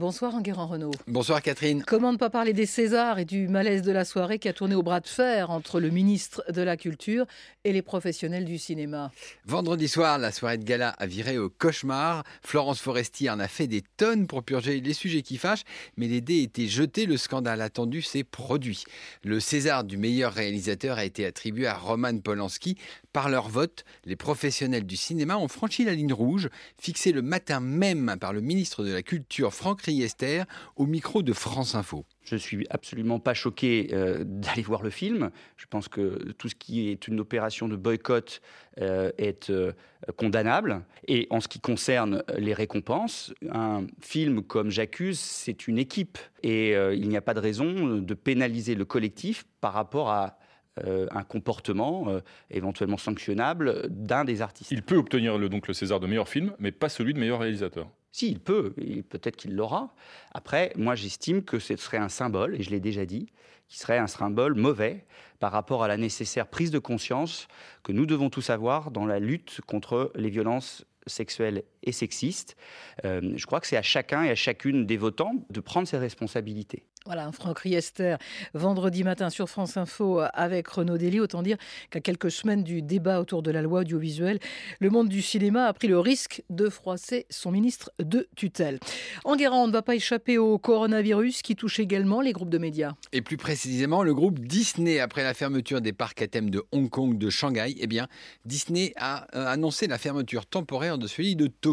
Bonsoir Enguerrand Renault. Bonsoir Catherine. Comment ne pas parler des Césars et du malaise de la soirée qui a tourné au bras de fer entre le ministre de la Culture et les professionnels du cinéma? Vendredi soir, la soirée de gala a viré au cauchemar. Florence Foresti en a fait des tonnes pour purger les sujets qui fâchent, mais les dés étaient jetés, le scandale attendu s'est produit. Le César du meilleur réalisateur a été attribué à Roman Polanski. Par leur vote, les professionnels du cinéma ont franchi la ligne rouge, fixée le matin même par le ministre de la Culture Franck Riester au micro de France Info. Je suis absolument pas choqué euh, d'aller voir le film. Je pense que tout ce qui est une opération de boycott euh, est euh, condamnable. Et en ce qui concerne les récompenses, un film comme J'accuse, c'est une équipe. Et il n'y a pas de raison de pénaliser le collectif par rapport à un comportement éventuellement sanctionnable d'un des artistes. Il peut obtenir le, donc le César de meilleur film, mais pas celui de meilleur réalisateur. Si, il peut, peut-être qu'il l'aura. Après, moi, j'estime que ce serait un symbole, et je l'ai déjà dit, qui serait un symbole mauvais par rapport à la nécessaire prise de conscience que nous devons tous avoir dans la lutte contre les violences sexuelles et sexistes. Euh, je crois que c'est à chacun et à chacune des votants de prendre ses responsabilités. Voilà, Franck Riester, vendredi matin sur France Info avec Renaud Dely. Autant dire qu'à quelques semaines du débat autour de la loi audiovisuelle, le monde du cinéma a pris le risque de froisser son ministre de tutelle. Enguerrand, on ne va pas échapper au coronavirus qui touche également les groupes de médias. Et plus précisément, le groupe Disney, après la fermeture des parcs à thème de Hong Kong, de Shanghai, eh bien, Disney a euh, annoncé la fermeture temporaire de celui de Tokyo.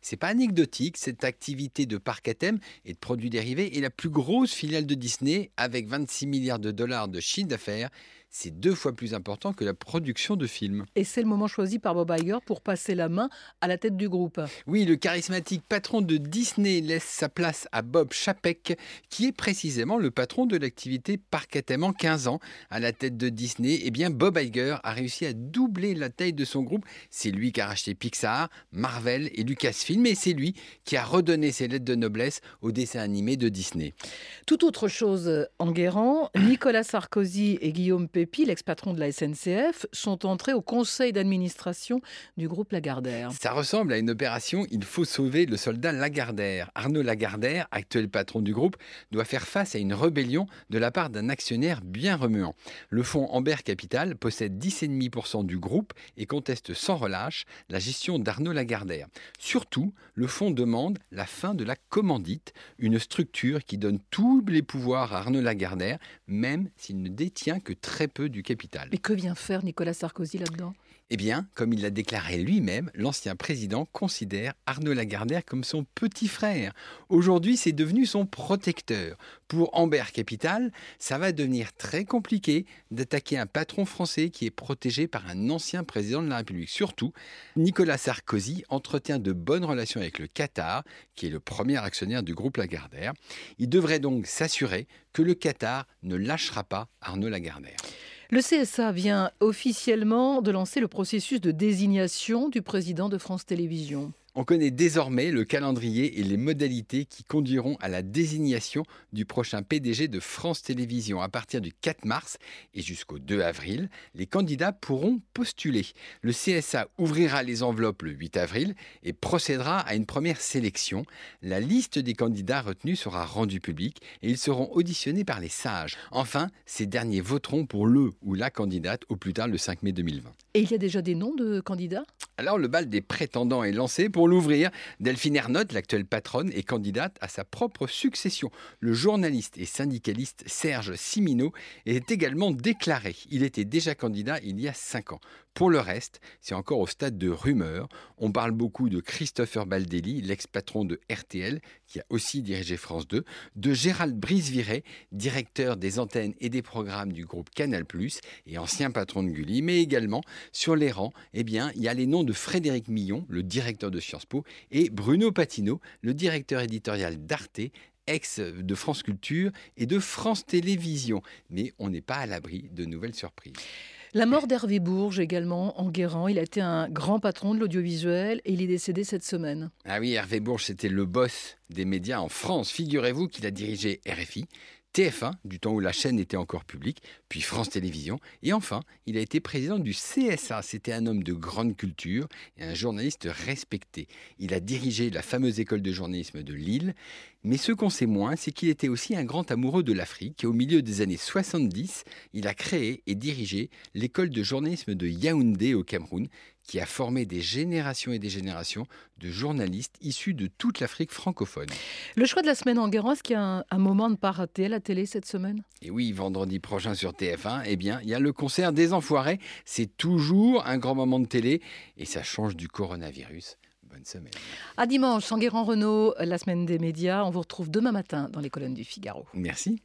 C'est pas anecdotique, cette activité de parc à thème et de produits dérivés est la plus grosse filiale de Disney avec 26 milliards de dollars de chiffre d'affaires c'est deux fois plus important que la production de films. Et c'est le moment choisi par Bob Iger pour passer la main à la tête du groupe. Oui, le charismatique patron de Disney laisse sa place à Bob Chapek, qui est précisément le patron de l'activité Parc en 15 ans. À la tête de Disney, eh bien Bob Iger a réussi à doubler la taille de son groupe. C'est lui qui a racheté Pixar, Marvel et Lucasfilm, et c'est lui qui a redonné ses lettres de noblesse au dessin animé de Disney. Tout autre chose en guérant, Nicolas Sarkozy et Guillaume Pépi, l'ex-patron de la SNCF, sont entrés au conseil d'administration du groupe Lagardère. Ça ressemble à une opération Il faut sauver le soldat Lagardère. Arnaud Lagardère, actuel patron du groupe, doit faire face à une rébellion de la part d'un actionnaire bien remuant. Le fonds Amber Capital possède 10,5% du groupe et conteste sans relâche la gestion d'Arnaud Lagardère. Surtout, le fonds demande la fin de la commandite, une structure qui donne tous les pouvoirs à Arnaud Lagardère, même s'il ne détient que très Mais que vient faire Nicolas Sarkozy là-dedans? Eh bien, comme il l'a déclaré lui-même, l'ancien président considère Arnaud Lagardère comme son petit frère. Aujourd'hui, c'est devenu son protecteur. Pour Amber Capital, ça va devenir très compliqué d'attaquer un patron français qui est protégé par un ancien président de la République. Surtout, Nicolas Sarkozy entretient de bonnes relations avec le Qatar, qui est le premier actionnaire du groupe Lagardère. Il devrait donc s'assurer que le Qatar ne lâchera pas Arnaud Lagardère. Le CSA vient officiellement de lancer le processus de désignation du président de France Télévisions. On connaît désormais le calendrier et les modalités qui conduiront à la désignation du prochain PDG de France Télévisions. À partir du 4 mars et jusqu'au 2 avril, les candidats pourront postuler. Le CSA ouvrira les enveloppes le 8 avril et procédera à une première sélection. La liste des candidats retenus sera rendue publique et ils seront auditionnés par les sages. Enfin, ces derniers voteront pour le ou la candidate au plus tard le 5 mai 2020. Et il y a déjà des noms de candidats? Alors le bal des prétendants est lancé pour l'ouvrir. Delphine Ernotte, l'actuelle patronne, est candidate à sa propre succession. Le journaliste et syndicaliste Serge Simino est également déclaré. Il était déjà candidat il y a cinq ans. Pour le reste, c'est encore au stade de rumeur. On parle beaucoup de Christopher Baldelli, l'ex-patron de RTL, qui a aussi dirigé France 2, de Gérald Briseviret, directeur des antennes et des programmes du groupe Canal+, et ancien patron de Gulli, mais également, sur les rangs, eh bien, il y a les noms de Frédéric Millon, le directeur de Sciences Po, et Bruno Patino, le directeur éditorial d'Arte, ex de France Culture et de France Télévisions. Mais on n'est pas à l'abri de nouvelles surprises. La mort d'Hervé Bourges également en. Il a été un grand patron de l'audiovisuel et il est décédé cette semaine. Ah oui, Hervé Bourges, c'était le boss des médias en France. Figurez-vous qu'il a dirigé RFI, TF1, du temps où la chaîne était encore publique, puis France Télévisions, et enfin, il a été président du CSA. C'était un homme de grande culture et un journaliste respecté. Il a dirigé la fameuse école de journalisme de Lille, mais ce qu'on sait moins, c'est qu'il était aussi un grand amoureux de l'Afrique et au milieu des années 70, il a créé et dirigé l'école de journalisme de Yaoundé au Cameroun, qui a formé des générations et des générations de journalistes issus de toute l'Afrique francophone. Le choix de la semaine en Guérande, est-ce qu'il y a un, un moment de pas rater à la télé cette semaine? Et oui, vendredi prochain sur TF1, eh bien, il y a le concert des Enfoirés. C'est toujours un grand moment de télé et ça change du coronavirus. Bonne semaine. À dimanche, Sanguéran Renault, la semaine des médias. On vous retrouve demain matin dans les colonnes du Figaro. Merci.